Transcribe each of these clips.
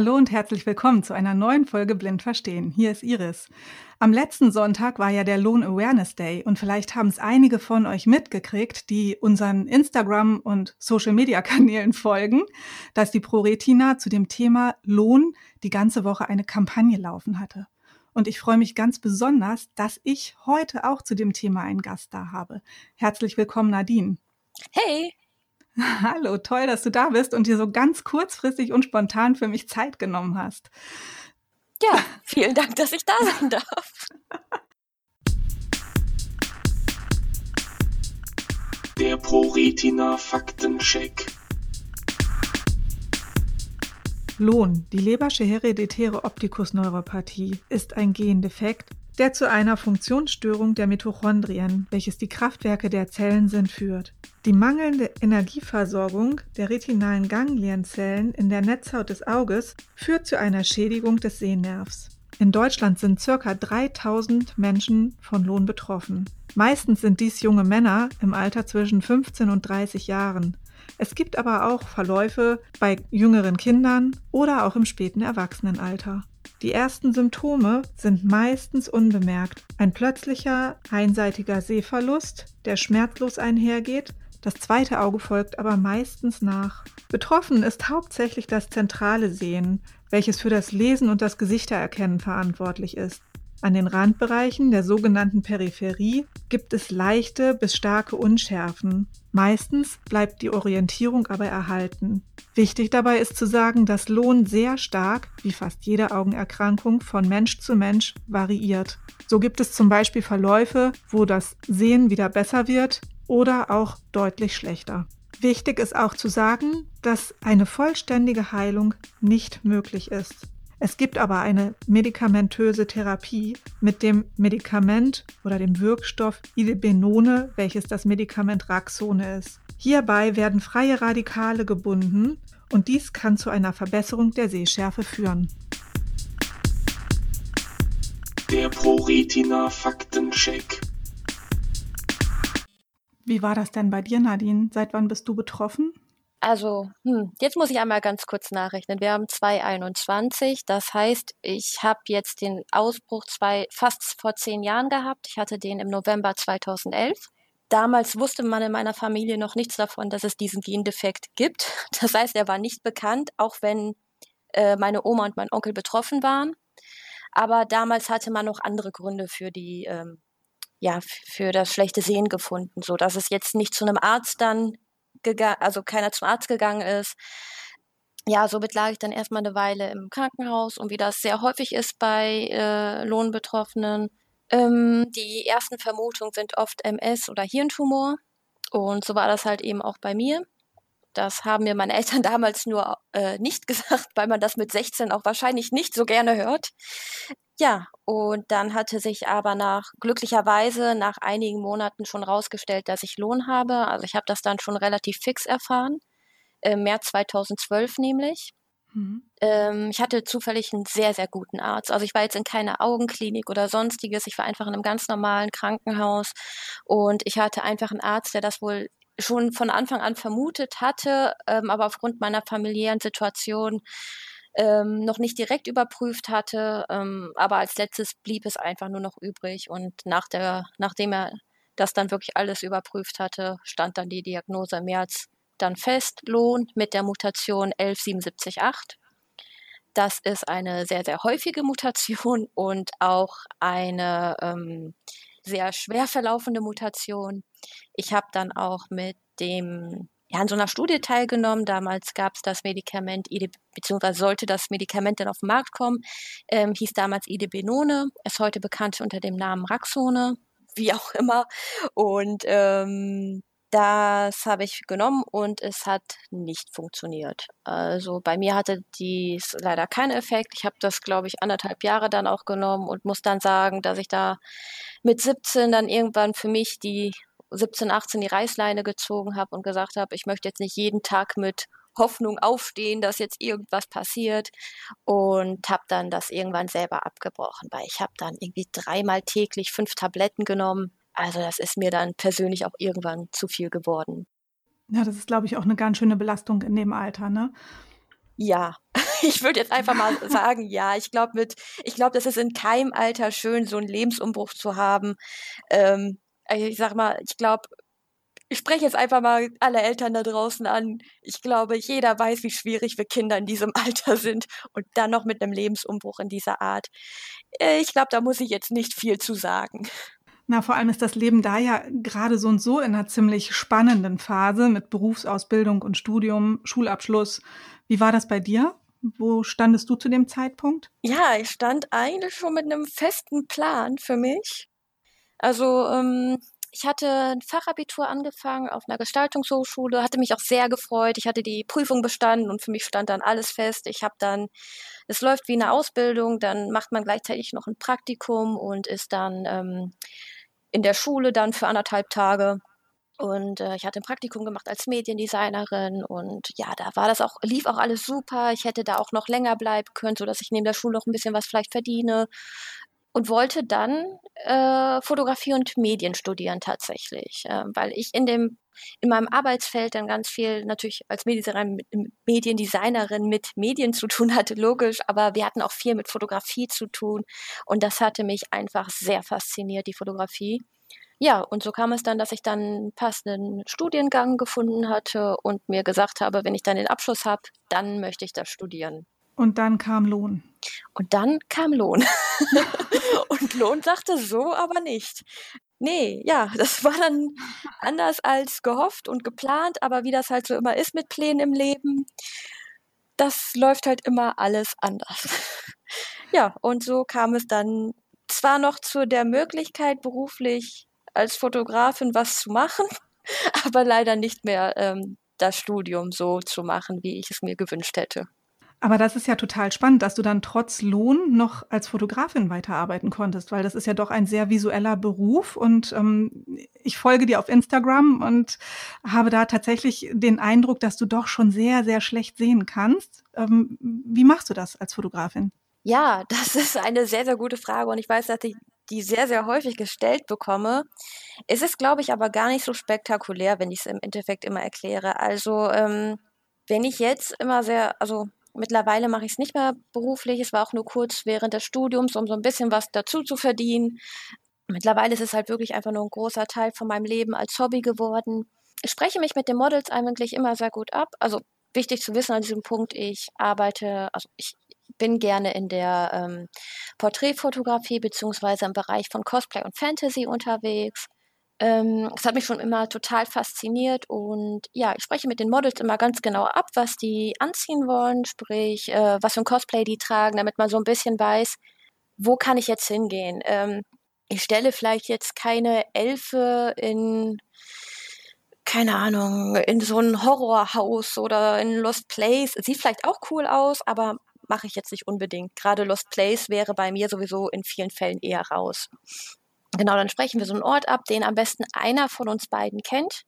Hallo und herzlich willkommen zu einer neuen Folge Blind Verstehen. Hier ist Iris. Am letzten Sonntag war ja der Loan Awareness Day und vielleicht haben es einige von euch mitgekriegt, die unseren Instagram- und Social-Media-Kanälen folgen, dass die ProRetina zu dem Thema Lohn die ganze Woche eine Kampagne laufen hatte. Und ich freue mich ganz besonders, dass ich heute auch zu dem Thema einen Gast da habe. Herzlich willkommen, Nadine. Hey! Hallo, toll, dass du da bist und dir so ganz kurzfristig und spontan für mich Zeit genommen hast. Ja, vielen Dank, dass ich da sein darf. Der ProRetina Faktencheck. Lohn, die Lebersche hereditäre Optikusneuropathie, ist ein Gendefekt, der zu einer Funktionsstörung der Mitochondrien, welches die Kraftwerke der Zellen sind, führt. Die mangelnde Energieversorgung der retinalen Ganglienzellen in der Netzhaut des Auges führt zu einer Schädigung des Sehnervs. In Deutschland sind ca. 3000 Menschen von Lohn betroffen. Meistens sind dies junge Männer im Alter zwischen 15 und 30 Jahren. Es gibt aber auch Verläufe bei jüngeren Kindern oder auch im späten Erwachsenenalter. Die ersten Symptome sind meistens unbemerkt. Ein plötzlicher, einseitiger Sehverlust, der schmerzlos einhergeht, das zweite Auge folgt aber meistens nach. Betroffen ist hauptsächlich das zentrale Sehen, welches für das Lesen und das Gesichtererkennen verantwortlich ist. An den Randbereichen der sogenannten Peripherie gibt es leichte bis starke Unschärfen. Meistens bleibt die Orientierung aber erhalten. Wichtig dabei ist zu sagen, dass Lohn sehr stark, wie fast jede Augenerkrankung, von Mensch zu Mensch variiert. So gibt es zum Beispiel Verläufe, wo das Sehen wieder besser wird oder auch deutlich schlechter. Wichtig ist auch zu sagen, dass eine vollständige Heilung nicht möglich ist. Es gibt aber eine medikamentöse Therapie mit dem Medikament oder dem Wirkstoff Idebenone, welches das Medikament Raxone ist. Hierbei werden freie Radikale gebunden und dies kann zu einer Verbesserung der Sehschärfe führen. Der ProRetina Faktencheck. Wie war das denn bei dir, Nadine? Seit wann bist du betroffen? Also, hm, jetzt muss ich einmal ganz kurz nachrechnen. Wir haben 2021, das heißt, ich habe jetzt den Ausbruch zwei, fast vor zehn Jahren gehabt. Ich hatte den im November 2011. Damals wusste man in meiner Familie noch nichts davon, dass es diesen Gendefekt gibt. Das heißt, er war nicht bekannt, auch wenn äh, meine Oma und mein Onkel betroffen waren. Aber damals hatte man noch andere Gründe für die, ähm, ja, für das schlechte Sehen gefunden, so dass es jetzt nicht zu einem Arzt dann gegangen, also keiner zum Arzt gegangen ist. Ja, somit lag ich dann erstmal eine Weile im Krankenhaus und wie das sehr häufig ist bei äh, Lohnbetroffenen. Ähm, die ersten Vermutungen sind oft MS oder Hirntumor. Und so war das halt eben auch bei mir. Das haben mir meine Eltern damals nur äh, nicht gesagt, weil man das mit 16 auch wahrscheinlich nicht so gerne hört. Ja, und dann hatte sich aber nach glücklicherweise nach einigen Monaten schon rausgestellt, dass ich Lohn habe. Also ich habe das dann schon relativ fix erfahren, im März 2012 nämlich. Mhm. Ähm, ich hatte zufällig einen sehr, sehr guten Arzt. Also ich war jetzt in keiner Augenklinik oder sonstiges. Ich war einfach in einem ganz normalen Krankenhaus und ich hatte einfach einen Arzt, der das wohl schon von Anfang an vermutet hatte, ähm, aber aufgrund meiner familiären Situation ähm, noch nicht direkt überprüft hatte. Ähm, aber als letztes blieb es einfach nur noch übrig. Und nach der, nachdem er das dann wirklich alles überprüft hatte, stand dann die Diagnose im März dann fest, Lohn mit der Mutation 11778. Das ist eine sehr, sehr häufige Mutation und auch eine ähm, sehr schwer verlaufende Mutation. Ich habe dann auch mit dem ja, an so einer Studie teilgenommen. Damals gab es das Medikament, beziehungsweise sollte das Medikament dann auf den Markt kommen, ähm, hieß damals Idebenone, ist heute bekannt unter dem Namen Raxone, wie auch immer. Und ähm, das habe ich genommen und es hat nicht funktioniert. Also bei mir hatte dies leider keinen Effekt. Ich habe das, glaube ich, anderthalb Jahre dann auch genommen und muss dann sagen, dass ich da mit 17 dann irgendwann für mich die 17, 18 die Reißleine gezogen habe und gesagt habe, ich möchte jetzt nicht jeden Tag mit Hoffnung aufstehen, dass jetzt irgendwas passiert und habe dann das irgendwann selber abgebrochen, weil ich habe dann irgendwie dreimal täglich fünf Tabletten genommen. Also das ist mir dann persönlich auch irgendwann zu viel geworden. Ja, das ist, glaube ich, auch eine ganz schöne Belastung in dem Alter, ne? Ja, ich würde jetzt einfach mal sagen, ja, ich glaube mit, ich glaube, das ist in keinem Alter schön, so einen Lebensumbruch zu haben. Ähm, ich sag mal, ich glaube, ich spreche jetzt einfach mal alle Eltern da draußen an. Ich glaube, jeder weiß, wie schwierig wir Kinder in diesem Alter sind und dann noch mit einem Lebensumbruch in dieser Art. Äh, ich glaube, da muss ich jetzt nicht viel zu sagen. Na, vor allem ist das Leben da ja gerade so und so in einer ziemlich spannenden Phase mit Berufsausbildung und Studium, Schulabschluss. Wie war das bei dir? Wo standest du zu dem Zeitpunkt? Ja, ich stand eigentlich schon mit einem festen Plan für mich. Also ähm, ich hatte ein Fachabitur angefangen auf einer Gestaltungshochschule, hatte mich auch sehr gefreut. Ich hatte die Prüfung bestanden und für mich stand dann alles fest. Ich habe dann, es läuft wie eine Ausbildung, dann macht man gleichzeitig noch ein Praktikum und ist dann ähm, in der Schule dann für anderthalb Tage. Und äh, ich hatte ein Praktikum gemacht als Mediendesignerin und ja, da war das auch, lief auch alles super. Ich hätte da auch noch länger bleiben können, sodass ich neben der Schule noch ein bisschen was vielleicht verdiene und wollte dann äh, Fotografie und Medien studieren tatsächlich, äh, weil ich in dem in meinem Arbeitsfeld dann ganz viel natürlich als Mediendesignerin mit Medien zu tun hatte, logisch, aber wir hatten auch viel mit Fotografie zu tun und das hatte mich einfach sehr fasziniert, die Fotografie. Ja, und so kam es dann, dass ich dann einen passenden Studiengang gefunden hatte und mir gesagt habe, wenn ich dann den Abschluss habe, dann möchte ich das studieren. Und dann kam Lohn. Und dann kam Lohn. und Lohn sagte so aber nicht. Nee, ja, das war dann anders als gehofft und geplant, aber wie das halt so immer ist mit Plänen im Leben, das läuft halt immer alles anders. ja, und so kam es dann zwar noch zu der Möglichkeit, beruflich als Fotografin was zu machen, aber leider nicht mehr ähm, das Studium so zu machen, wie ich es mir gewünscht hätte. Aber das ist ja total spannend, dass du dann trotz Lohn noch als Fotografin weiterarbeiten konntest, weil das ist ja doch ein sehr visueller Beruf und ähm, ich folge dir auf Instagram und habe da tatsächlich den Eindruck, dass du doch schon sehr, sehr schlecht sehen kannst. Ähm, wie machst du das als Fotografin? Ja, das ist eine sehr, sehr gute Frage und ich weiß, dass ich die sehr, sehr häufig gestellt bekomme. Es ist, glaube ich, aber gar nicht so spektakulär, wenn ich es im Endeffekt immer erkläre. Also, ähm, wenn ich jetzt immer sehr, also Mittlerweile mache ich es nicht mehr beruflich. Es war auch nur kurz während des Studiums, um so ein bisschen was dazu zu verdienen. Mittlerweile ist es halt wirklich einfach nur ein großer Teil von meinem Leben als Hobby geworden. Ich spreche mich mit den Models eigentlich immer sehr gut ab. Also wichtig zu wissen an diesem Punkt, ich arbeite, also ich bin gerne in der ähm, Porträtfotografie beziehungsweise im Bereich von Cosplay und Fantasy unterwegs. Ähm, das hat mich schon immer total fasziniert und ja, ich spreche mit den Models immer ganz genau ab, was die anziehen wollen, sprich, äh, was für ein Cosplay die tragen, damit man so ein bisschen weiß, wo kann ich jetzt hingehen. Ähm, ich stelle vielleicht jetzt keine Elfe in keine Ahnung, in so ein Horrorhaus oder in Lost Place. Sieht vielleicht auch cool aus, aber mache ich jetzt nicht unbedingt. Gerade Lost Place wäre bei mir sowieso in vielen Fällen eher raus. Genau, dann sprechen wir so einen Ort ab, den am besten einer von uns beiden kennt.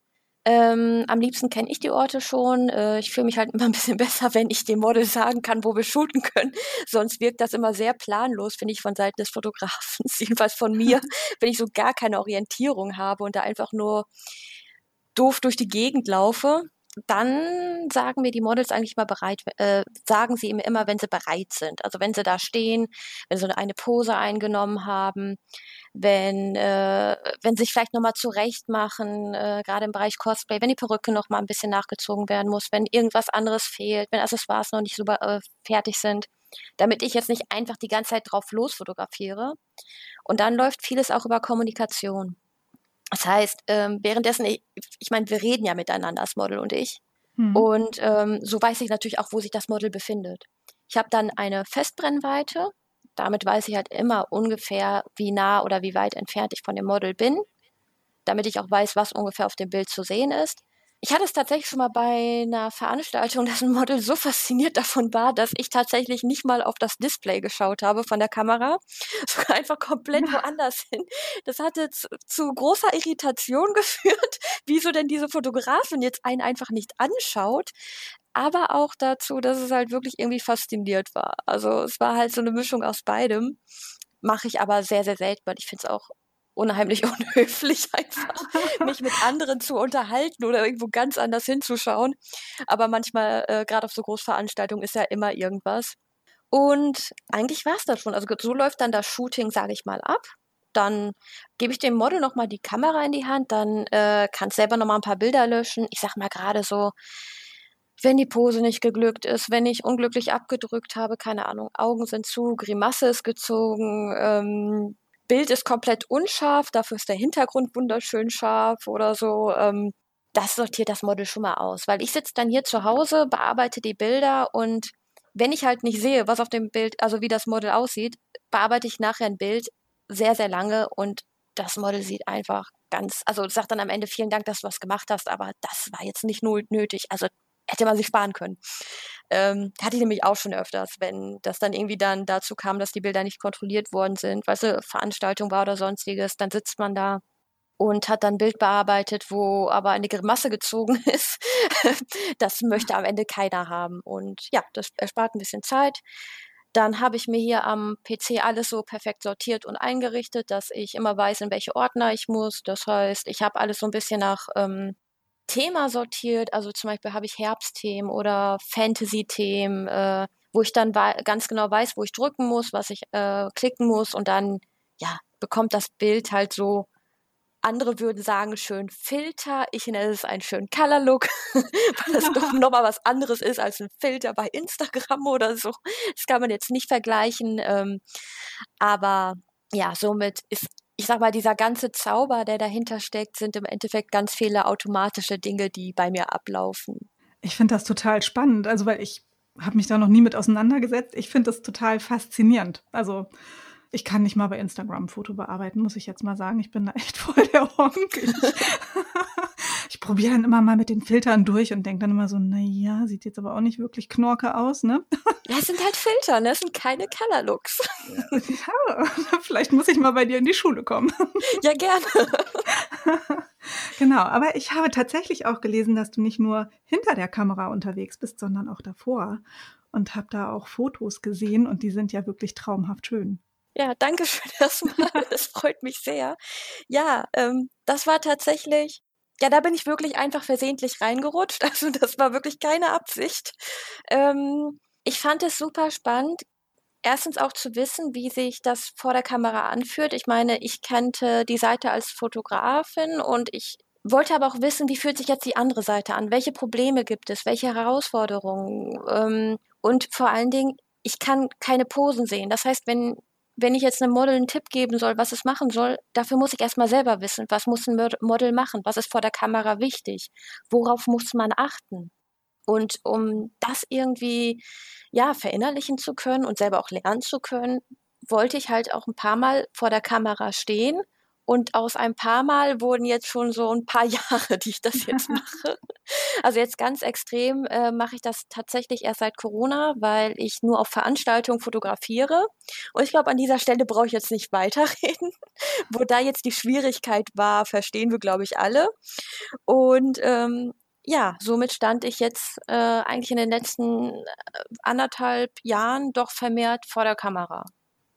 Ähm, am liebsten kenne ich die Orte schon. Äh, ich fühle mich halt immer ein bisschen besser, wenn ich dem Model sagen kann, wo wir shooten können. Sonst wirkt das immer sehr planlos, finde ich, von Seiten des Fotografen. Jedenfalls von mir, wenn ich so gar keine Orientierung habe und da einfach nur doof durch die Gegend laufe. Dann sagen mir die Models eigentlich mal bereit, äh, sagen sie mir immer, wenn sie bereit sind. Also wenn sie da stehen, wenn sie eine Pose eingenommen haben, wenn, äh, wenn sich vielleicht nochmal zurecht machen, äh, gerade im Bereich Cosplay, wenn die Perücke nochmal ein bisschen nachgezogen werden muss, wenn irgendwas anderes fehlt, wenn Accessoires noch nicht super äh, fertig sind, damit ich jetzt nicht einfach die ganze Zeit drauf losfotografiere. Und dann läuft vieles auch über Kommunikation. Das heißt, ähm, währenddessen, ich, ich meine, wir reden ja miteinander, das Model und ich. Hm. Und ähm, so weiß ich natürlich auch, wo sich das Model befindet. Ich habe dann eine Festbrennweite, damit weiß ich halt immer ungefähr, wie nah oder wie weit entfernt ich von dem Model bin, damit ich auch weiß, was ungefähr auf dem Bild zu sehen ist. Ich hatte es tatsächlich schon mal bei einer Veranstaltung, dass ein Model so fasziniert davon war, dass ich tatsächlich nicht mal auf das Display geschaut habe von der Kamera, sogar einfach komplett woanders hin. Das hatte zu, zu großer Irritation geführt, wieso denn diese Fotografin jetzt einen einfach nicht anschaut aber auch dazu, dass es halt wirklich irgendwie fasziniert war. Also es war halt so eine Mischung aus beidem. Mache ich aber sehr, sehr selten, weil ich finde es auch unheimlich unhöflich, einfach mich mit anderen zu unterhalten oder irgendwo ganz anders hinzuschauen. Aber manchmal, äh, gerade auf so Großveranstaltungen, ist ja immer irgendwas. Und eigentlich war es das schon. Also so läuft dann das Shooting, sage ich mal, ab. Dann gebe ich dem Model nochmal die Kamera in die Hand, dann äh, kann es selber nochmal ein paar Bilder löschen. Ich sag mal gerade so, wenn die Pose nicht geglückt ist, wenn ich unglücklich abgedrückt habe, keine Ahnung, Augen sind zu, Grimasse ist gezogen, ähm, Bild ist komplett unscharf, dafür ist der Hintergrund wunderschön scharf oder so. Ähm, das sortiert das Model schon mal aus, weil ich sitze dann hier zu Hause, bearbeite die Bilder und wenn ich halt nicht sehe, was auf dem Bild, also wie das Model aussieht, bearbeite ich nachher ein Bild sehr, sehr lange und das Model sieht einfach ganz, also sagt dann am Ende vielen Dank, dass du was gemacht hast, aber das war jetzt nicht nötig. Also hätte man sich sparen können. Ähm, hatte ich nämlich auch schon öfters, wenn das dann irgendwie dann dazu kam, dass die Bilder nicht kontrolliert worden sind, weil es eine Veranstaltung war oder sonstiges, dann sitzt man da und hat dann ein Bild bearbeitet, wo aber eine Grimasse gezogen ist. das möchte am Ende keiner haben. Und ja, das erspart ein bisschen Zeit. Dann habe ich mir hier am PC alles so perfekt sortiert und eingerichtet, dass ich immer weiß, in welche Ordner ich muss. Das heißt, ich habe alles so ein bisschen nach ähm, Thema sortiert. Also zum Beispiel habe ich Herbstthemen oder Fantasy-Themen, äh, wo ich dann ganz genau weiß, wo ich drücken muss, was ich äh, klicken muss und dann ja bekommt das Bild halt so andere würden sagen, schön Filter. Ich nenne es einen schönen Color Look, weil das doch nochmal was anderes ist als ein Filter bei Instagram oder so. Das kann man jetzt nicht vergleichen. Ähm, aber ja, somit ist, ich sag mal, dieser ganze Zauber, der dahinter steckt, sind im Endeffekt ganz viele automatische Dinge, die bei mir ablaufen. Ich finde das total spannend, also weil ich habe mich da noch nie mit auseinandergesetzt. Ich finde das total faszinierend. Also ich kann nicht mal bei Instagram ein Foto bearbeiten, muss ich jetzt mal sagen. Ich bin da echt voll der Honk. Ich, ich probiere dann immer mal mit den Filtern durch und denke dann immer so, na ja, sieht jetzt aber auch nicht wirklich knorke aus, ne? Ja, es sind halt Filter, ne? Es sind keine Color Looks. Ja, vielleicht muss ich mal bei dir in die Schule kommen. Ja, gerne. Genau, aber ich habe tatsächlich auch gelesen, dass du nicht nur hinter der Kamera unterwegs bist, sondern auch davor und habe da auch Fotos gesehen und die sind ja wirklich traumhaft schön. Ja, danke schön erstmal. Das freut mich sehr. Ja, ähm, das war tatsächlich, ja, da bin ich wirklich einfach versehentlich reingerutscht. Also das war wirklich keine Absicht. Ähm, ich fand es super spannend. Erstens auch zu wissen, wie sich das vor der Kamera anfühlt. Ich meine, ich kannte die Seite als Fotografin und ich wollte aber auch wissen, wie fühlt sich jetzt die andere Seite an? Welche Probleme gibt es? Welche Herausforderungen? Ähm, und vor allen Dingen, ich kann keine Posen sehen. Das heißt, wenn wenn ich jetzt einem Model einen Tipp geben soll, was es machen soll, dafür muss ich erstmal selber wissen, was muss ein Model machen, was ist vor der Kamera wichtig, worauf muss man achten. Und um das irgendwie ja verinnerlichen zu können und selber auch lernen zu können, wollte ich halt auch ein paar Mal vor der Kamera stehen und aus ein paar Mal wurden jetzt schon so ein paar Jahre, die ich das jetzt mache. Also jetzt ganz extrem äh, mache ich das tatsächlich erst seit Corona, weil ich nur auf Veranstaltungen fotografiere. Und ich glaube, an dieser Stelle brauche ich jetzt nicht weiterreden. Wo da jetzt die Schwierigkeit war, verstehen wir, glaube ich, alle. Und ähm, ja, somit stand ich jetzt äh, eigentlich in den letzten äh, anderthalb Jahren doch vermehrt vor der Kamera.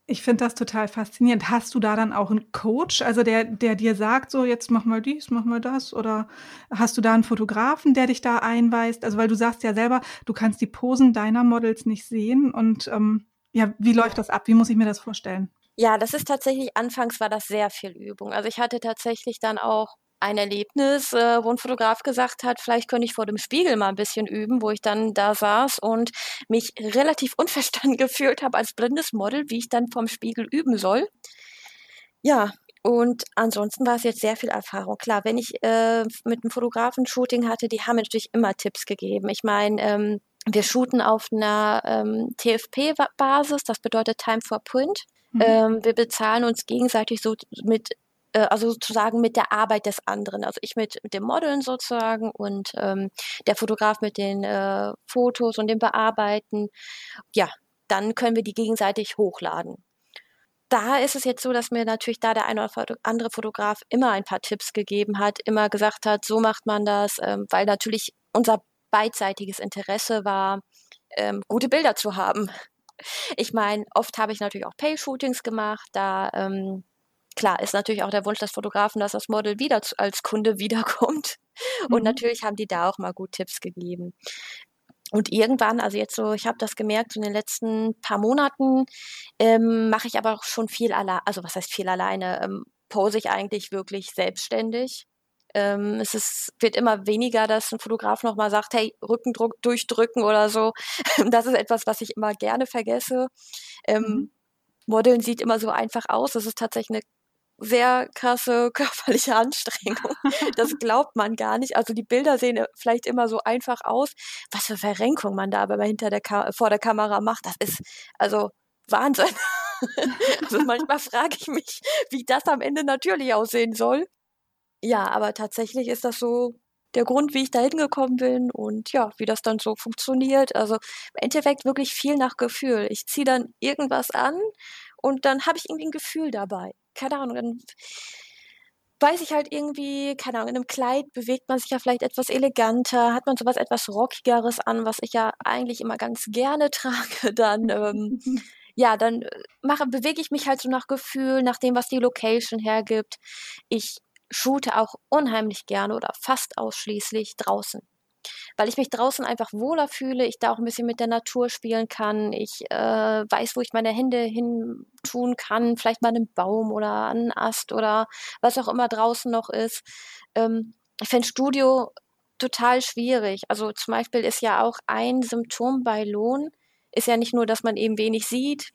Ich finde das total faszinierend. Hast du da dann auch einen Coach, also der, der dir sagt, so jetzt mach mal dies, mach mal das? Oder hast du da einen Fotografen, der dich da einweist? Also weil du sagst ja selber, du kannst die Posen deiner Models nicht sehen. Und ähm, ja, wie läuft das ab? Wie muss ich mir das vorstellen? Ja, das ist tatsächlich, anfangs war das sehr viel Übung. Also ich hatte tatsächlich dann auch ein Erlebnis, äh, wo ein Fotograf gesagt hat, vielleicht könnte ich vor dem Spiegel mal ein bisschen üben, wo ich dann da saß und mich relativ unverstanden gefühlt habe als blindes Model, wie ich dann vom Spiegel üben soll. Ja, und ansonsten war es jetzt sehr viel Erfahrung. Klar, wenn ich äh, mit einem Fotografen Shooting hatte, die haben natürlich immer Tipps gegeben. Ich meine, ähm, wir shooten auf einer ähm, TFP-Basis, das bedeutet Time for Print. Mhm. Ähm, wir bezahlen uns gegenseitig so mit äh, also sozusagen mit der Arbeit des anderen. Also ich mit, mit dem Modeln sozusagen und ähm, der Fotograf mit den äh, Fotos und dem Bearbeiten. Ja, dann können wir die gegenseitig hochladen. Da ist es jetzt so, dass mir natürlich da der eine oder andere Fotograf immer ein paar Tipps gegeben hat, immer gesagt hat, so macht man das, ähm, weil natürlich unser beidseitiges Interesse war, ähm, gute Bilder zu haben. Ich meine, oft habe ich natürlich auch Pay-Shootings gemacht, da ähm, klar, ist natürlich auch der Wunsch des Fotografen, dass das Model wieder als Kunde wiederkommt. Und mhm. natürlich haben die da auch mal gut Tipps gegeben. Und irgendwann, also jetzt so, ich habe das gemerkt, so in den letzten paar Monaten ähm, mache ich aber auch schon viel alleine, also was heißt viel alleine, ähm, pose ich eigentlich wirklich selbstständig. Ähm, es ist, wird immer weniger, dass ein Fotograf nochmal sagt, hey, Rückendruck durchdrücken oder so. Das ist etwas, was ich immer gerne vergesse. Ähm, mhm. Modeln sieht immer so einfach aus. Das ist tatsächlich eine sehr krasse körperliche Anstrengung. Das glaubt man gar nicht. Also die Bilder sehen äh, vielleicht immer so einfach aus. Was für Verrenkung man da aber hinter der Ka vor der Kamera macht, das ist also Wahnsinn. Also manchmal frage ich mich, wie das am Ende natürlich aussehen soll. Ja, aber tatsächlich ist das so der Grund, wie ich da hingekommen bin und ja, wie das dann so funktioniert. Also im Endeffekt wirklich viel nach Gefühl. Ich ziehe dann irgendwas an und dann habe ich irgendwie ein Gefühl dabei. Keine Ahnung, dann weiß ich halt irgendwie, keine Ahnung, in einem Kleid bewegt man sich ja vielleicht etwas eleganter, hat man sowas etwas Rockigeres an, was ich ja eigentlich immer ganz gerne trage, dann ähm, ja, dann äh, mache, bewege ich mich halt so nach Gefühl, nach dem, was die Location hergibt. Ich shoote auch unheimlich gerne oder fast ausschließlich draußen. Weil ich mich draußen einfach wohler fühle, ich da auch ein bisschen mit der Natur spielen kann, ich äh, weiß, wo ich meine Hände hin tun kann, vielleicht mal einen Baum oder einen Ast oder was auch immer draußen noch ist. Ähm, ich fände Studio total schwierig. Also zum Beispiel ist ja auch ein Symptom bei Lohn, ist ja nicht nur, dass man eben wenig sieht,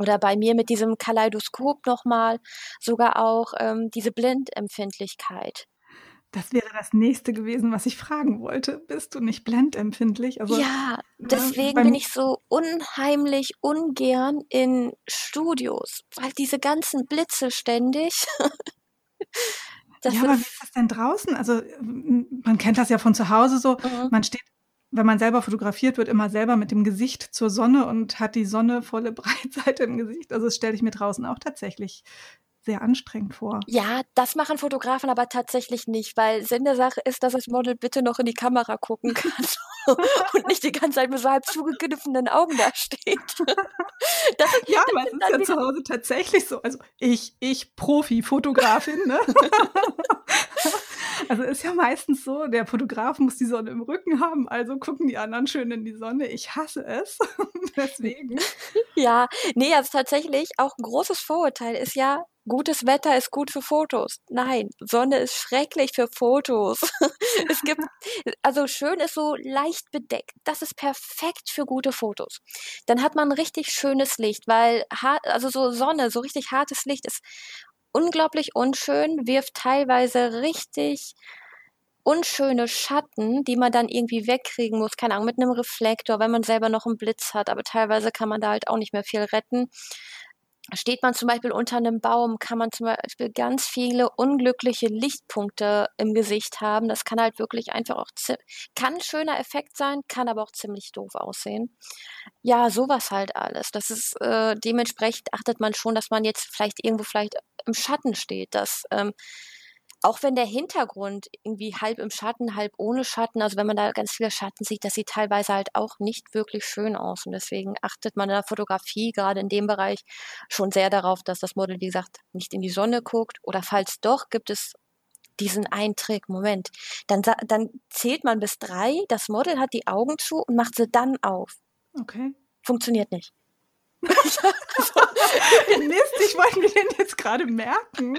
oder bei mir mit diesem Kaleidoskop nochmal, sogar auch ähm, diese Blendempfindlichkeit. Das wäre das nächste gewesen, was ich fragen wollte. Bist du nicht blendempfindlich? Also, ja, ne, deswegen bin ich so unheimlich ungern in Studios, weil diese ganzen Blitze ständig. ja, aber wie ist das denn draußen? Also man kennt das ja von zu Hause so. Mhm. Man steht wenn man selber fotografiert wird, immer selber mit dem Gesicht zur Sonne und hat die Sonne volle Breitseite im Gesicht. Also das stelle ich mir draußen auch tatsächlich sehr anstrengend vor. Ja, das machen Fotografen aber tatsächlich nicht, weil Sinn der Sache ist, dass das Model bitte noch in die Kamera gucken kann und nicht die ganze Zeit mit so halb zugekniffenen Augen da steht. Das, ja, aber es ist ja zu Hause tatsächlich so. Also ich, ich Profi-Fotografin, ne? Also ist ja meistens so, der Fotograf muss die Sonne im Rücken haben, also gucken die anderen schön in die Sonne. Ich hasse es. Deswegen. Ja, nee, also tatsächlich auch ein großes Vorurteil ist ja, gutes Wetter ist gut für Fotos. Nein, Sonne ist schrecklich für Fotos. es gibt, also schön ist so leicht bedeckt. Das ist perfekt für gute Fotos. Dann hat man richtig schönes Licht, weil, also so Sonne, so richtig hartes Licht ist unglaublich unschön, wirft teilweise richtig unschöne Schatten, die man dann irgendwie wegkriegen muss, keine Ahnung, mit einem Reflektor, wenn man selber noch einen Blitz hat, aber teilweise kann man da halt auch nicht mehr viel retten. Steht man zum Beispiel unter einem Baum, kann man zum Beispiel ganz viele unglückliche Lichtpunkte im Gesicht haben. Das kann halt wirklich einfach auch, kann ein schöner Effekt sein, kann aber auch ziemlich doof aussehen. Ja, sowas halt alles. Das ist, äh, dementsprechend achtet man schon, dass man jetzt vielleicht irgendwo vielleicht im Schatten steht, dass ähm, auch wenn der Hintergrund irgendwie halb im Schatten, halb ohne Schatten, also wenn man da ganz viele Schatten sieht, das sieht teilweise halt auch nicht wirklich schön aus. Und deswegen achtet man in der Fotografie gerade in dem Bereich schon sehr darauf, dass das Model, wie gesagt, nicht in die Sonne guckt. Oder falls doch, gibt es diesen einen Trick. Moment. Dann, dann zählt man bis drei, das Model hat die Augen zu und macht sie dann auf. Okay. Funktioniert nicht. Mist, ich wollte mir den jetzt gerade merken.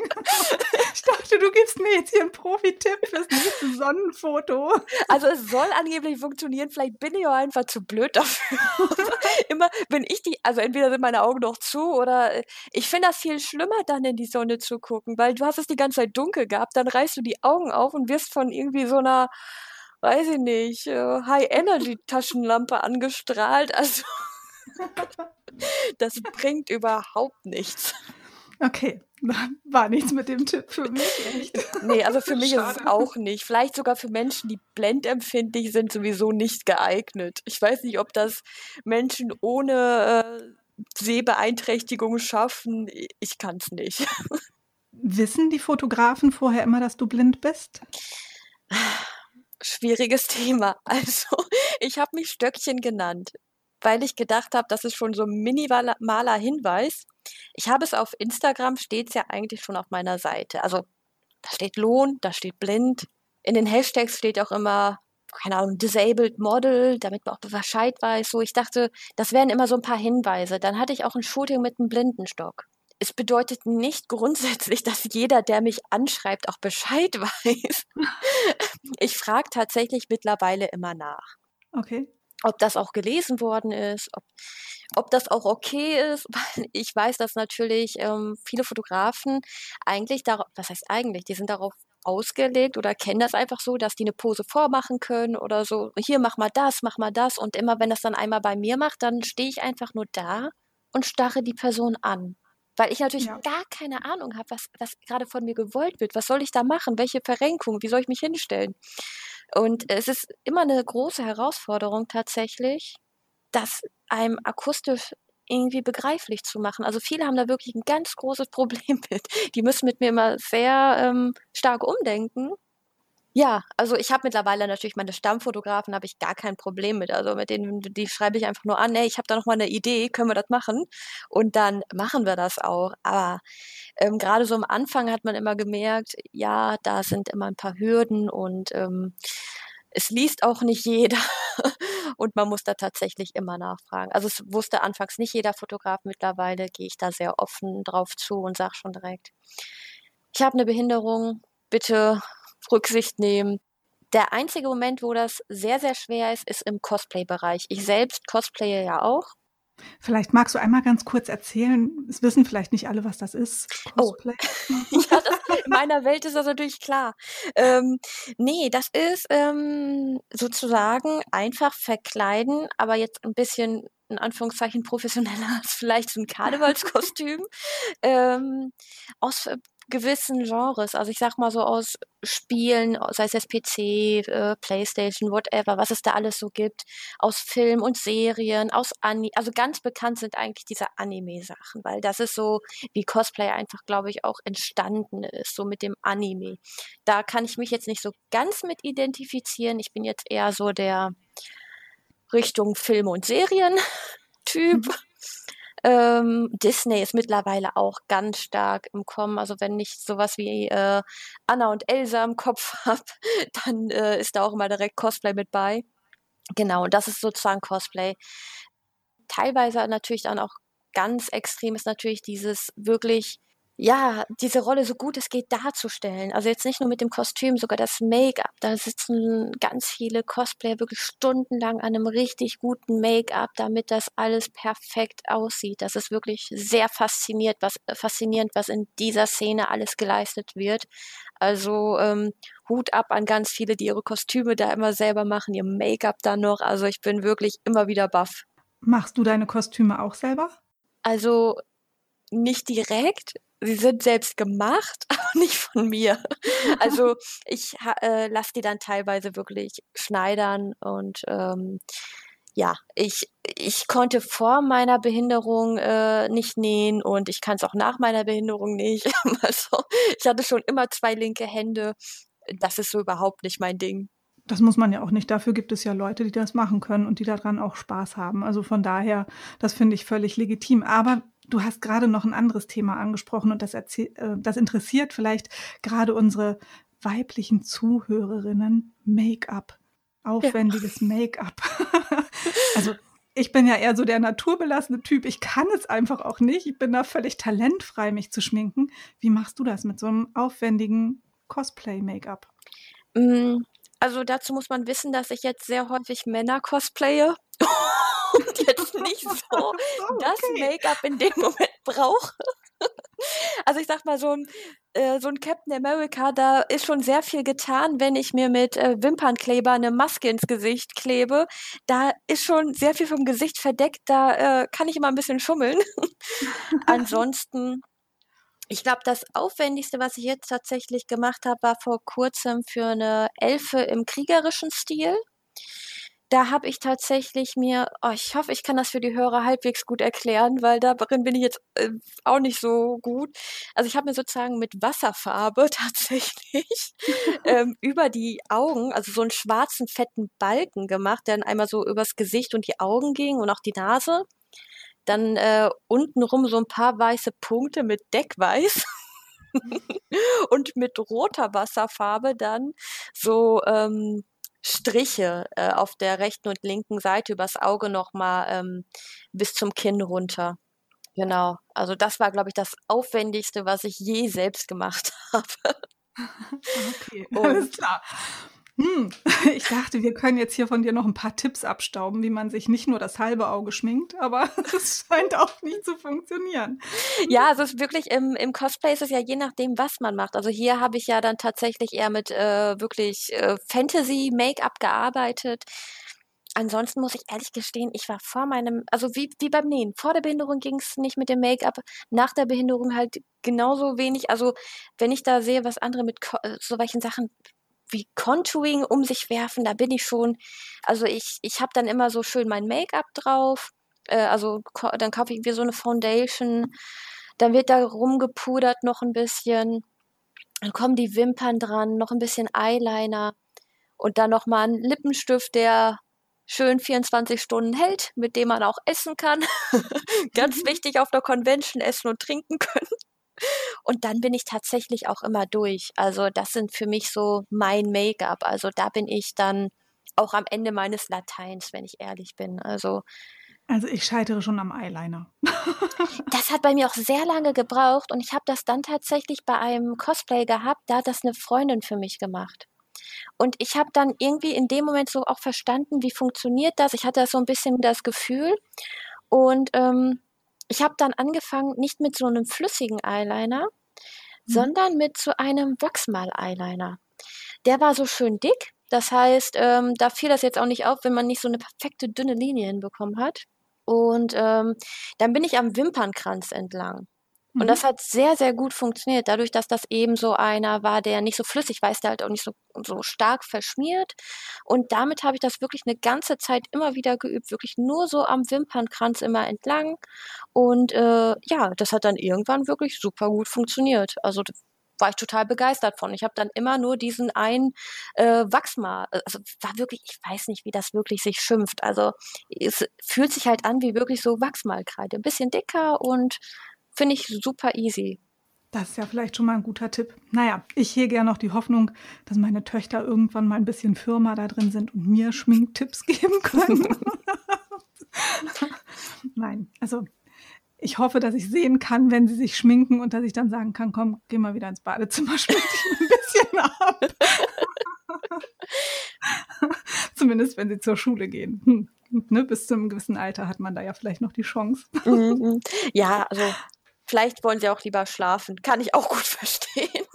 Ich dachte, du gibst mir jetzt hier einen Profi-Tipp fürs nächste Sonnenfoto. Also es soll angeblich funktionieren, vielleicht bin ich auch einfach zu blöd dafür. Immer, wenn ich die, also entweder sind meine Augen noch zu oder äh, ich finde das viel schlimmer, dann in die Sonne zu gucken, weil du hast es die ganze Zeit dunkel gehabt, dann reißt du die Augen auf und wirst von irgendwie so einer, weiß ich nicht, äh, High-Energy-Taschenlampe angestrahlt. Also das bringt überhaupt nichts. Okay, war nichts mit dem Tipp für mich. Echt. Nee, also für mich Schade. ist es auch nicht. Vielleicht sogar für Menschen, die blendempfindlich sind, sowieso nicht geeignet. Ich weiß nicht, ob das Menschen ohne äh, Sehbeeinträchtigung schaffen. Ich kann es nicht. Wissen die Fotografen vorher immer, dass du blind bist? Schwieriges Thema. Also, ich habe mich Stöckchen genannt weil ich gedacht habe, das ist schon so ein minimaler Hinweis. Ich habe es auf Instagram, steht es ja eigentlich schon auf meiner Seite. Also da steht Lohn, da steht blind. In den Hashtags steht auch immer, keine Ahnung, disabled model, damit man auch Bescheid weiß. So, ich dachte, das wären immer so ein paar Hinweise. Dann hatte ich auch ein Shooting mit einem Blindenstock. Es bedeutet nicht grundsätzlich, dass jeder, der mich anschreibt, auch Bescheid weiß. ich frage tatsächlich mittlerweile immer nach. Okay ob das auch gelesen worden ist, ob, ob das auch okay ist, weil ich weiß, dass natürlich ähm, viele Fotografen eigentlich darauf, was heißt eigentlich, die sind darauf ausgelegt oder kennen das einfach so, dass die eine Pose vormachen können oder so, hier mach mal das, mach mal das und immer wenn das dann einmal bei mir macht, dann stehe ich einfach nur da und starre die Person an. Weil ich natürlich ja. gar keine Ahnung habe, was, was gerade von mir gewollt wird. Was soll ich da machen? Welche Verrenkung? Wie soll ich mich hinstellen? Und es ist immer eine große Herausforderung tatsächlich, das einem akustisch irgendwie begreiflich zu machen. Also viele haben da wirklich ein ganz großes Problem mit. Die müssen mit mir immer sehr ähm, stark umdenken, ja, also ich habe mittlerweile natürlich meine Stammfotografen, habe ich gar kein Problem mit. Also mit denen, die schreibe ich einfach nur an, hey, ich habe da noch mal eine Idee, können wir das machen? Und dann machen wir das auch. Aber ähm, gerade so am Anfang hat man immer gemerkt, ja, da sind immer ein paar Hürden und ähm, es liest auch nicht jeder und man muss da tatsächlich immer nachfragen. Also es wusste anfangs nicht jeder Fotograf, mittlerweile gehe ich da sehr offen drauf zu und sage schon direkt, ich habe eine Behinderung, bitte Rücksicht nehmen. Der einzige Moment, wo das sehr, sehr schwer ist, ist im Cosplay-Bereich. Ich selbst cosplaye ja auch. Vielleicht magst du einmal ganz kurz erzählen, es wissen vielleicht nicht alle, was das ist. Oh. Cosplay. Oh. ja, das, in meiner Welt ist das natürlich klar. Ähm, nee, das ist ähm, sozusagen einfach verkleiden, aber jetzt ein bisschen in Anführungszeichen professioneller als vielleicht so ein Karnevalskostüm ähm, aus gewissen Genres. Also ich sag mal so aus Spielen, sei es PC, äh, Playstation, whatever, was es da alles so gibt, aus Film und Serien, aus Anime, also ganz bekannt sind eigentlich diese Anime-Sachen, weil das ist so, wie Cosplay einfach, glaube ich, auch entstanden ist, so mit dem Anime. Da kann ich mich jetzt nicht so ganz mit identifizieren. Ich bin jetzt eher so der Richtung Filme und Serien Typ. Mhm. Ähm, Disney ist mittlerweile auch ganz stark im Kommen. Also wenn ich sowas wie äh, Anna und Elsa im Kopf habe, dann äh, ist da auch immer direkt Cosplay mit bei. Genau, und das ist sozusagen Cosplay. Teilweise natürlich dann auch ganz extrem ist natürlich dieses wirklich ja, diese Rolle so gut es geht darzustellen. Also jetzt nicht nur mit dem Kostüm, sogar das Make-up. Da sitzen ganz viele Cosplayer wirklich stundenlang an einem richtig guten Make-up, damit das alles perfekt aussieht. Das ist wirklich sehr fasziniert, was, faszinierend, was in dieser Szene alles geleistet wird. Also ähm, Hut ab an ganz viele, die ihre Kostüme da immer selber machen, ihr Make-up dann noch. Also ich bin wirklich immer wieder baff. Machst du deine Kostüme auch selber? Also nicht direkt, sie sind selbst gemacht, aber nicht von mir. Also ich äh, lasse die dann teilweise wirklich schneidern und ähm, ja, ich, ich konnte vor meiner Behinderung äh, nicht nähen und ich kann es auch nach meiner Behinderung nicht. also ich hatte schon immer zwei linke Hände. Das ist so überhaupt nicht mein Ding. Das muss man ja auch nicht. Dafür gibt es ja Leute, die das machen können und die daran auch Spaß haben. Also von daher, das finde ich völlig legitim. Aber Du hast gerade noch ein anderes Thema angesprochen und das, äh, das interessiert vielleicht gerade unsere weiblichen Zuhörerinnen. Make-up. Aufwendiges ja. Make-up. also ich bin ja eher so der naturbelassene Typ. Ich kann es einfach auch nicht. Ich bin da völlig talentfrei, mich zu schminken. Wie machst du das mit so einem aufwendigen Cosplay-Make-up? Mm, also dazu muss man wissen, dass ich jetzt sehr häufig Männer cosplaye und jetzt nicht so das Make-up in dem Moment brauche. Also ich sag mal, so ein, äh, so ein Captain America, da ist schon sehr viel getan, wenn ich mir mit äh, Wimpernkleber eine Maske ins Gesicht klebe. Da ist schon sehr viel vom Gesicht verdeckt, da äh, kann ich immer ein bisschen schummeln. Ansonsten, ich glaube, das Aufwendigste, was ich jetzt tatsächlich gemacht habe, war vor kurzem für eine Elfe im kriegerischen Stil. Da habe ich tatsächlich mir, oh, ich hoffe, ich kann das für die Hörer halbwegs gut erklären, weil darin bin ich jetzt äh, auch nicht so gut. Also ich habe mir sozusagen mit Wasserfarbe tatsächlich ähm, über die Augen, also so einen schwarzen, fetten Balken gemacht, der dann einmal so übers Gesicht und die Augen ging und auch die Nase. Dann äh, untenrum so ein paar weiße Punkte mit Deckweiß. und mit roter Wasserfarbe dann so ähm, Striche äh, auf der rechten und linken Seite übers Auge nochmal ähm, bis zum Kinn runter. Genau. Also das war, glaube ich, das Aufwendigste, was ich je selbst gemacht habe. Okay, und alles klar. Hm, ich dachte, wir können jetzt hier von dir noch ein paar Tipps abstauben, wie man sich nicht nur das halbe Auge schminkt, aber es scheint auch nicht zu funktionieren. Ja, also es ist wirklich im, im Cosplay ist es ja je nachdem, was man macht. Also hier habe ich ja dann tatsächlich eher mit äh, wirklich äh, Fantasy-Make-up gearbeitet. Ansonsten muss ich ehrlich gestehen, ich war vor meinem, also wie, wie beim Nähen. Vor der Behinderung ging es nicht mit dem Make-up, nach der Behinderung halt genauso wenig. Also wenn ich da sehe, was andere mit äh, so welchen Sachen wie Contouring um sich werfen, da bin ich schon, also ich, ich habe dann immer so schön mein Make-up drauf, äh, also dann kaufe ich mir so eine Foundation, dann wird da rumgepudert noch ein bisschen, dann kommen die Wimpern dran, noch ein bisschen Eyeliner und dann nochmal ein Lippenstift, der schön 24 Stunden hält, mit dem man auch essen kann. Ganz mhm. wichtig auf der Convention essen und trinken können. Und dann bin ich tatsächlich auch immer durch. Also das sind für mich so mein Make-up. Also da bin ich dann auch am Ende meines Lateins, wenn ich ehrlich bin. Also also ich scheitere schon am Eyeliner. das hat bei mir auch sehr lange gebraucht und ich habe das dann tatsächlich bei einem Cosplay gehabt, da hat das eine Freundin für mich gemacht. Und ich habe dann irgendwie in dem Moment so auch verstanden, wie funktioniert das. Ich hatte so ein bisschen das Gefühl und ähm, ich habe dann angefangen, nicht mit so einem flüssigen Eyeliner, mhm. sondern mit so einem Wachsmal-Eyeliner. Der war so schön dick. Das heißt, ähm, da fiel das jetzt auch nicht auf, wenn man nicht so eine perfekte dünne Linie hinbekommen hat. Und ähm, dann bin ich am Wimpernkranz entlang. Und mhm. das hat sehr, sehr gut funktioniert. Dadurch, dass das eben so einer war, der nicht so flüssig war, ist der halt auch nicht so, so stark verschmiert. Und damit habe ich das wirklich eine ganze Zeit immer wieder geübt, wirklich nur so am Wimpernkranz immer entlang. Und äh, ja, das hat dann irgendwann wirklich super gut funktioniert. Also war ich total begeistert von. Ich habe dann immer nur diesen einen äh, Wachsmal, also war wirklich, ich weiß nicht, wie das wirklich sich schimpft. Also es fühlt sich halt an wie wirklich so Wachsmalkreide. Ein bisschen dicker und Finde ich super easy. Das ist ja vielleicht schon mal ein guter Tipp. Naja, ich hege ja noch die Hoffnung, dass meine Töchter irgendwann mal ein bisschen Firma da drin sind und mir Schminktipps geben können. Nein, also ich hoffe, dass ich sehen kann, wenn sie sich schminken und dass ich dann sagen kann, komm, geh mal wieder ins Badezimmer, schmink dich ein bisschen ab. Zumindest, wenn sie zur Schule gehen. Hm. Ne, bis zu einem gewissen Alter hat man da ja vielleicht noch die Chance. Mhm. Ja, also Vielleicht wollen sie auch lieber schlafen. Kann ich auch gut verstehen.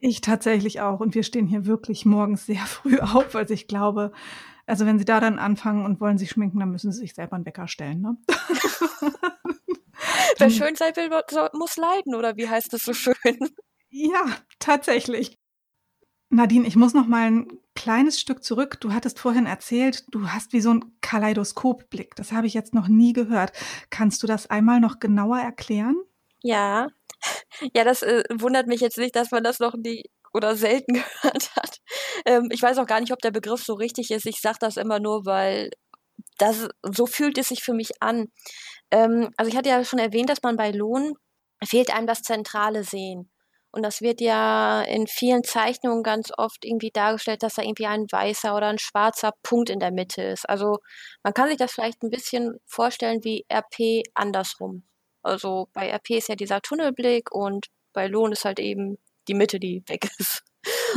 Ich tatsächlich auch. Und wir stehen hier wirklich morgens sehr früh auf, weil ich glaube, also wenn sie da dann anfangen und wollen sich schminken, dann müssen sie sich selber einen Wecker stellen. Ne? Wer schön sein will, muss leiden, oder wie heißt es so schön? Ja, tatsächlich. Nadine, ich muss noch mal ein kleines Stück zurück. Du hattest vorhin erzählt, du hast wie so ein Kaleidoskopblick. Das habe ich jetzt noch nie gehört. Kannst du das einmal noch genauer erklären? Ja, ja, das äh, wundert mich jetzt nicht, dass man das noch nie oder selten gehört hat. Ähm, ich weiß auch gar nicht, ob der Begriff so richtig ist. Ich sage das immer nur, weil das so fühlt es sich für mich an. Ähm, also ich hatte ja schon erwähnt, dass man bei Lohn fehlt einem das zentrale Sehen. Und das wird ja in vielen Zeichnungen ganz oft irgendwie dargestellt, dass da irgendwie ein weißer oder ein schwarzer Punkt in der Mitte ist. Also man kann sich das vielleicht ein bisschen vorstellen wie RP andersrum. Also bei RP ist ja dieser Tunnelblick und bei Lohn ist halt eben die Mitte, die weg ist.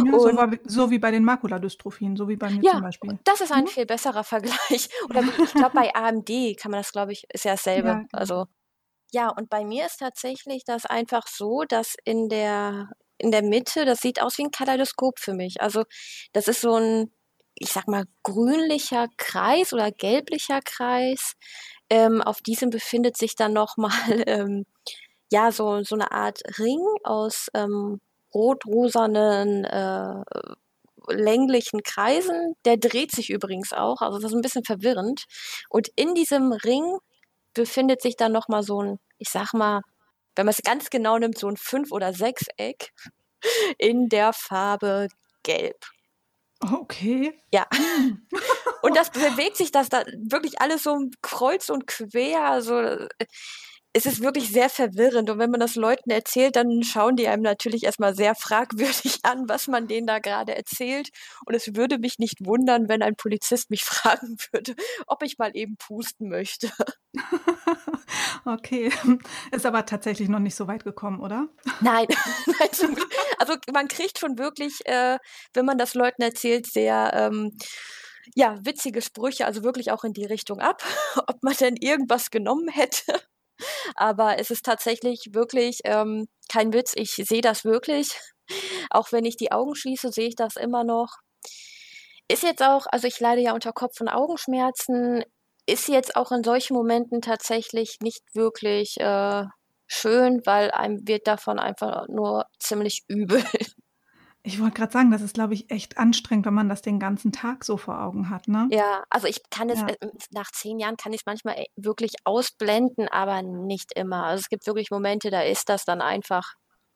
Ja, so, war, so, wie bei den Makuladystrophien, so wie bei mir ja, zum Beispiel. Das ist ein mhm. viel besserer Vergleich. Oder ich glaube, bei AMD kann man das, glaube ich, ist ja dasselbe. Ja, genau. Also ja, und bei mir ist tatsächlich das einfach so, dass in der in der Mitte, das sieht aus wie ein Kaleidoskop für mich. Also das ist so ein, ich sag mal, grünlicher Kreis oder gelblicher Kreis, ähm, auf diesem befindet sich dann nochmal ähm, ja so, so eine Art Ring aus ähm, rot-rosanen äh, länglichen Kreisen. Der dreht sich übrigens auch, also das ist ein bisschen verwirrend. Und in diesem Ring befindet sich dann nochmal so ein, ich sag mal, wenn man es ganz genau nimmt, so ein Fünf- oder Sechseck in der Farbe Gelb. Okay. Ja. Und das bewegt sich das da wirklich alles so kreuz und quer. Also es ist wirklich sehr verwirrend. Und wenn man das Leuten erzählt, dann schauen die einem natürlich erstmal sehr fragwürdig an, was man denen da gerade erzählt. Und es würde mich nicht wundern, wenn ein Polizist mich fragen würde, ob ich mal eben pusten möchte. okay. Ist aber tatsächlich noch nicht so weit gekommen, oder? Nein. also man kriegt schon wirklich, äh, wenn man das Leuten erzählt, sehr. Ähm, ja, witzige Sprüche, also wirklich auch in die Richtung ab, ob man denn irgendwas genommen hätte. Aber es ist tatsächlich wirklich ähm, kein Witz. Ich sehe das wirklich. Auch wenn ich die Augen schließe, sehe ich das immer noch. Ist jetzt auch, also ich leide ja unter Kopf- und Augenschmerzen, ist jetzt auch in solchen Momenten tatsächlich nicht wirklich äh, schön, weil einem wird davon einfach nur ziemlich übel. Ich wollte gerade sagen, das ist, glaube ich, echt anstrengend, wenn man das den ganzen Tag so vor Augen hat, ne? Ja, also ich kann es, Ja. äh, nach zehn Jahren kann ich es manchmal äh, wirklich ausblenden, aber nicht immer. Also es gibt wirklich Momente, da ist das dann einfach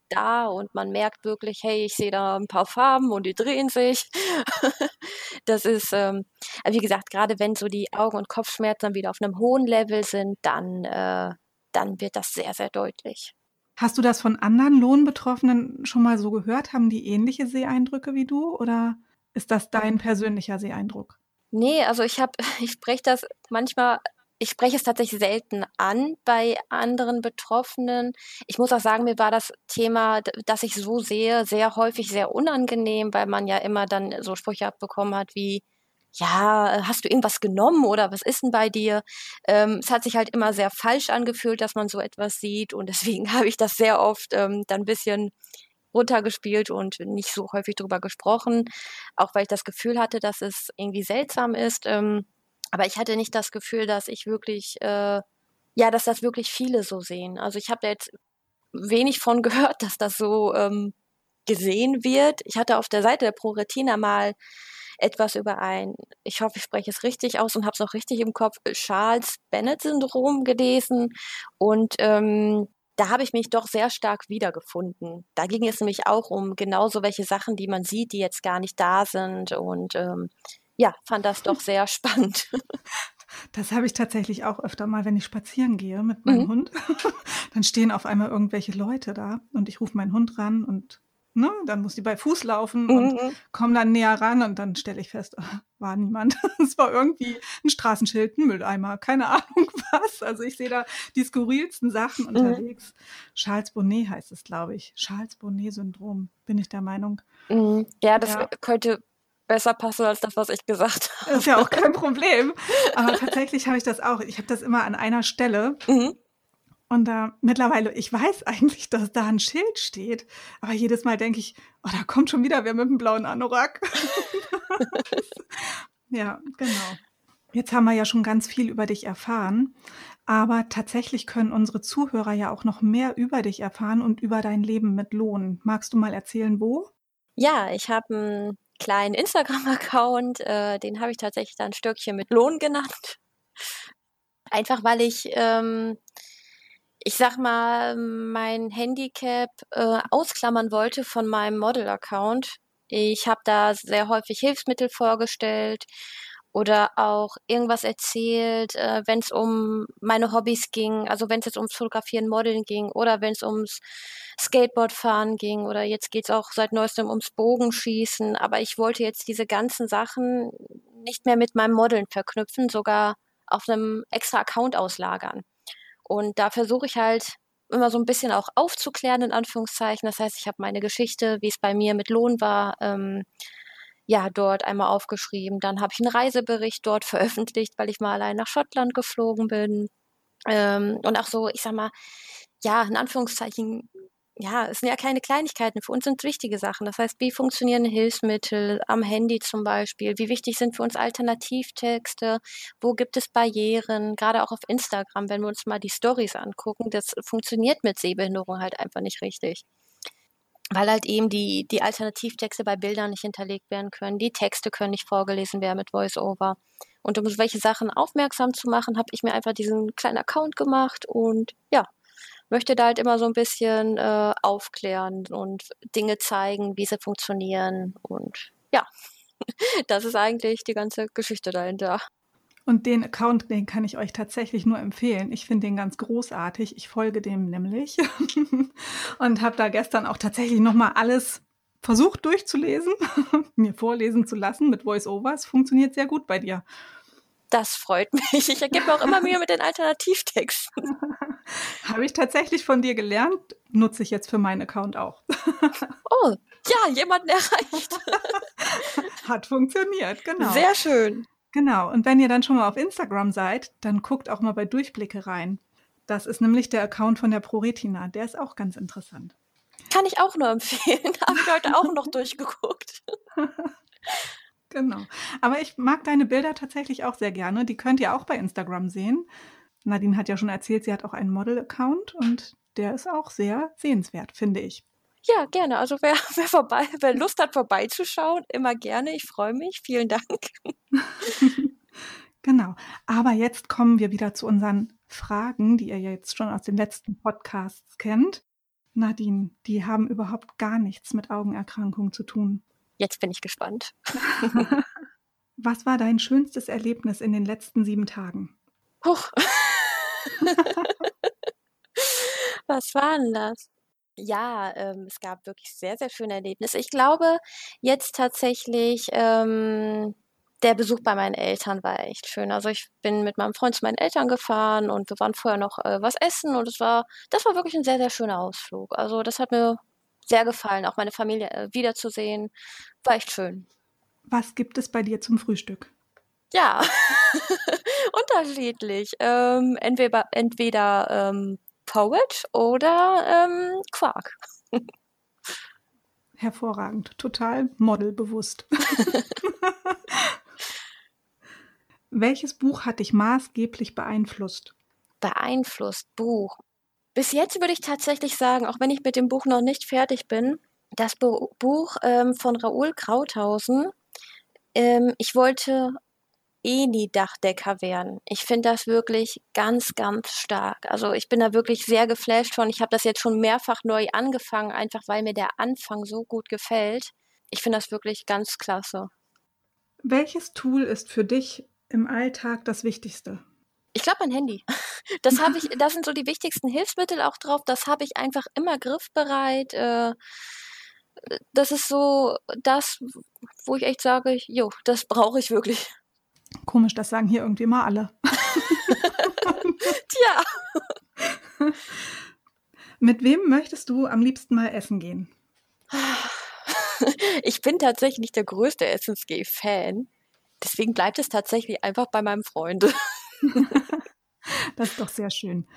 da und man merkt wirklich, hey, ich sehe da ein paar Farben und die drehen sich. Das ist, ähm, wie gesagt, gerade wenn so die Augen- und Kopfschmerzen wieder auf einem hohen Level sind, dann, äh, dann wird das sehr, sehr deutlich. Hast du das von anderen Lohnbetroffenen schon mal so gehört? Haben die ähnliche Seeeindrücke wie du oder ist das dein persönlicher Seeeindruck? Nee, also ich habe, ich spreche das manchmal, ich spreche es tatsächlich selten an bei anderen Betroffenen. Ich muss auch sagen, mir war das Thema, das ich so sehe, sehr häufig sehr unangenehm, weil man ja immer dann so Sprüche abbekommen hat wie, ja, hast du irgendwas genommen oder was ist denn bei dir? Ähm, es hat sich halt immer sehr falsch angefühlt, dass man so etwas sieht und deswegen habe ich das sehr oft ähm, dann ein bisschen runtergespielt und nicht so häufig drüber gesprochen, auch weil ich das Gefühl hatte, dass es irgendwie seltsam ist. Ähm, aber ich hatte nicht das Gefühl, dass ich wirklich, äh, ja, dass das wirklich viele so sehen. Also ich habe da jetzt wenig von gehört, dass das so ähm, gesehen wird. Ich hatte auf der Seite der ProRetina mal etwas über ein, ich hoffe, ich spreche es richtig aus und habe es auch richtig im Kopf, Charles-Bennett-Syndrom gelesen. Und ähm, da habe ich mich doch sehr stark wiedergefunden. Da ging es nämlich auch um genauso welche Sachen, die man sieht, die jetzt gar nicht da sind. Und ähm, ja, fand das doch sehr spannend. Das habe ich tatsächlich auch öfter mal, wenn ich spazieren gehe mit meinem Mhm. Hund. Dann stehen auf einmal irgendwelche Leute da und ich rufe meinen Hund ran und ne, dann muss die bei Fuß laufen und Mhm. komme dann näher ran und dann stelle ich fest, ah, war niemand. Es war irgendwie ein Straßenschild, ein Mülleimer, keine Ahnung was. Also ich sehe da die skurrilsten Sachen Mhm. unterwegs. Charles Bonnet heißt es, glaube ich. Charles Bonnet-Syndrom, bin ich der Meinung. Mhm. Ja, das Ja. könnte besser passen als das, was ich gesagt habe. Ist ja auch kein Problem. Aber tatsächlich habe ich das auch. Ich habe das immer an einer Stelle. Mhm. Und da mittlerweile, ich weiß eigentlich, dass da ein Schild steht, aber jedes Mal denke ich, oh, da kommt schon wieder wer mit dem blauen Anorak. ja, genau. Jetzt haben wir ja schon ganz viel über dich erfahren, aber tatsächlich können unsere Zuhörer ja auch noch mehr über dich erfahren und über dein Leben mit Lohn. Magst du mal erzählen, wo? Ja, ich habe einen kleinen Instagram-Account, äh, den habe ich tatsächlich dann Stöckchen mit Lohn genannt. Einfach weil ich, ähm, ich sag mal, mein Handicap äh, ausklammern wollte von meinem Model-Account. Ich habe da sehr häufig Hilfsmittel vorgestellt oder auch irgendwas erzählt, äh, wenn es um meine Hobbys ging, also wenn es jetzt ums Fotografieren, Modeln ging oder wenn es ums Skateboardfahren ging oder jetzt geht's auch seit neuestem ums Bogenschießen. Aber ich wollte jetzt diese ganzen Sachen nicht mehr mit meinem Modeln verknüpfen, sogar auf einem extra Account auslagern. Und da versuche ich halt immer so ein bisschen auch aufzuklären, in Anführungszeichen. Das heißt, ich habe meine Geschichte, wie es bei mir mit Lohn war, ähm, ja, dort einmal aufgeschrieben. Dann habe ich einen Reisebericht dort veröffentlicht, weil ich mal allein nach Schottland geflogen bin. Ähm, und auch so, ich sag mal, ja, in Anführungszeichen, ja, es sind ja keine Kleinigkeiten. Für uns sind es wichtige Sachen. Das heißt, wie funktionieren Hilfsmittel am Handy zum Beispiel? Wie wichtig sind für uns Alternativtexte? Wo gibt es Barrieren? Gerade auch auf Instagram, wenn wir uns mal die Stories angucken, das funktioniert mit Sehbehinderung halt einfach nicht richtig. weil halt eben die, die Alternativtexte bei Bildern nicht hinterlegt werden können. Die Texte können nicht vorgelesen werden mit VoiceOver. Und um welche Sachen aufmerksam zu machen, habe ich mir einfach diesen kleinen Account gemacht und ja, möchte da halt immer so ein bisschen äh, aufklären und Dinge zeigen, wie sie funktionieren. Und ja, das ist eigentlich die ganze Geschichte dahinter. Und den Account, den kann ich euch tatsächlich nur empfehlen. Ich finde den ganz großartig. Ich folge dem nämlich und habe da gestern auch tatsächlich nochmal alles versucht durchzulesen, mir vorlesen zu lassen mit Voice-Overs. Funktioniert sehr gut bei dir. Das freut mich. Ich ergebe mir auch immer Mühe mit den Alternativtexten. Habe ich tatsächlich von dir gelernt, nutze ich jetzt für meinen Account auch. oh, ja, jemanden erreicht. Hat funktioniert, genau. Sehr schön. Genau. Und wenn ihr dann schon mal auf Instagram seid, dann guckt auch mal bei Durchblicke rein. Das ist nämlich der Account von der ProRetina. Der ist auch ganz interessant. Kann ich auch nur empfehlen. Habe ich heute auch noch durchgeguckt. Genau. Aber ich mag deine Bilder tatsächlich auch sehr gerne. Die könnt ihr auch bei Instagram sehen. Nadine hat ja schon erzählt, sie hat auch einen Model-Account und der ist auch sehr sehenswert, finde ich. Ja, gerne. Also wer, wer vorbei, wer Lust hat, vorbeizuschauen, immer gerne. Ich freue mich. Vielen Dank. genau. Aber jetzt kommen wir wieder zu unseren Fragen, die ihr jetzt schon aus den letzten Podcasts kennt. Nadine, die haben überhaupt gar nichts mit Augenerkrankungen zu tun. Jetzt bin ich gespannt. Was war dein schönstes Erlebnis in den letzten sieben Tagen? Huch. Was war denn das? Ja, ähm, es gab wirklich sehr, sehr schöne Erlebnisse. Ich glaube jetzt tatsächlich, ähm, der Besuch bei meinen Eltern war echt schön. Also ich bin mit meinem Freund zu meinen Eltern gefahren und wir waren vorher noch äh, was essen und es war, das war wirklich ein sehr, sehr schöner Ausflug. Also das hat mir sehr gefallen, auch meine Familie äh, wiederzusehen. War echt schön. Was gibt es bei dir zum Frühstück? Ja, unterschiedlich. Ähm, entweder entweder ähm, Porridge oder ähm, Quark. Hervorragend, total modelbewusst. Welches Buch hat dich maßgeblich beeinflusst? Beeinflusst, Buch. Bis jetzt würde ich tatsächlich sagen, auch wenn ich mit dem Buch noch nicht fertig bin, das Buch ähm, von Raoul Krauthausen. Ähm, ich wollte eh nie Dachdecker werden. Ich finde das wirklich ganz, ganz stark. Also ich bin da wirklich sehr geflasht von. Ich habe das jetzt schon mehrfach neu angefangen, einfach weil mir der Anfang so gut gefällt. Ich finde das wirklich ganz klasse. Welches Tool ist für dich im Alltag das Wichtigste? Ich glaube mein Handy. Das habe ich, das sind so die wichtigsten Hilfsmittel auch drauf. Das habe ich einfach immer griffbereit. Äh, das ist so das, wo ich echt sage, jo, das brauche ich wirklich. Komisch, das sagen hier irgendwie mal alle. Tja. Mit wem möchtest du am liebsten mal essen gehen? Ich bin tatsächlich nicht der größte Essensgeh-Fan. Deswegen bleibt es tatsächlich einfach bei meinem Freund. das ist doch sehr schön.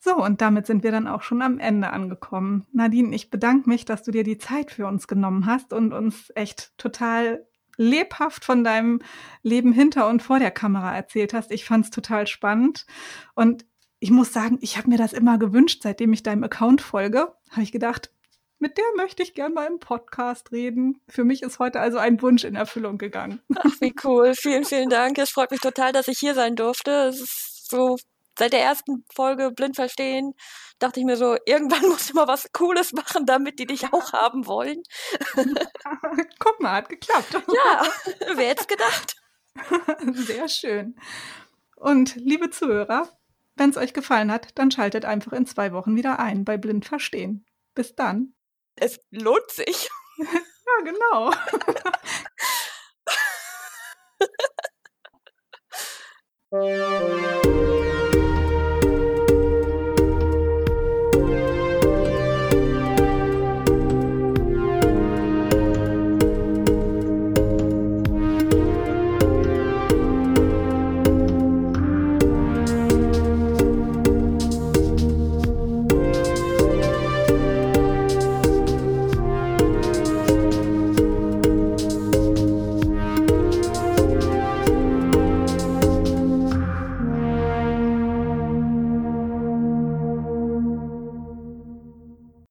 So, und damit sind wir dann auch schon am Ende angekommen. Nadine, ich bedanke mich, dass du dir die Zeit für uns genommen hast und uns echt total lebhaft von deinem Leben hinter und vor der Kamera erzählt hast. Ich fand es total spannend. Und ich muss sagen, ich habe mir das immer gewünscht, seitdem ich deinem Account folge. Habe ich gedacht, mit der möchte ich gerne mal im Podcast reden. Für mich ist heute also ein Wunsch in Erfüllung gegangen. Ach, wie cool. Vielen, vielen Dank. Es freut mich total, dass ich hier sein durfte. Es ist so seit der ersten Folge blind verstehen, dachte ich mir so, irgendwann musst du mal was Cooles machen, damit die dich auch haben wollen. Guck mal, hat geklappt. Ja, wer hätte gedacht? Sehr schön. Und liebe Zuhörer, wenn es euch gefallen hat, dann schaltet einfach in zwei Wochen wieder ein bei Blind Verstehen. Bis dann es lohnt sich. ja, genau.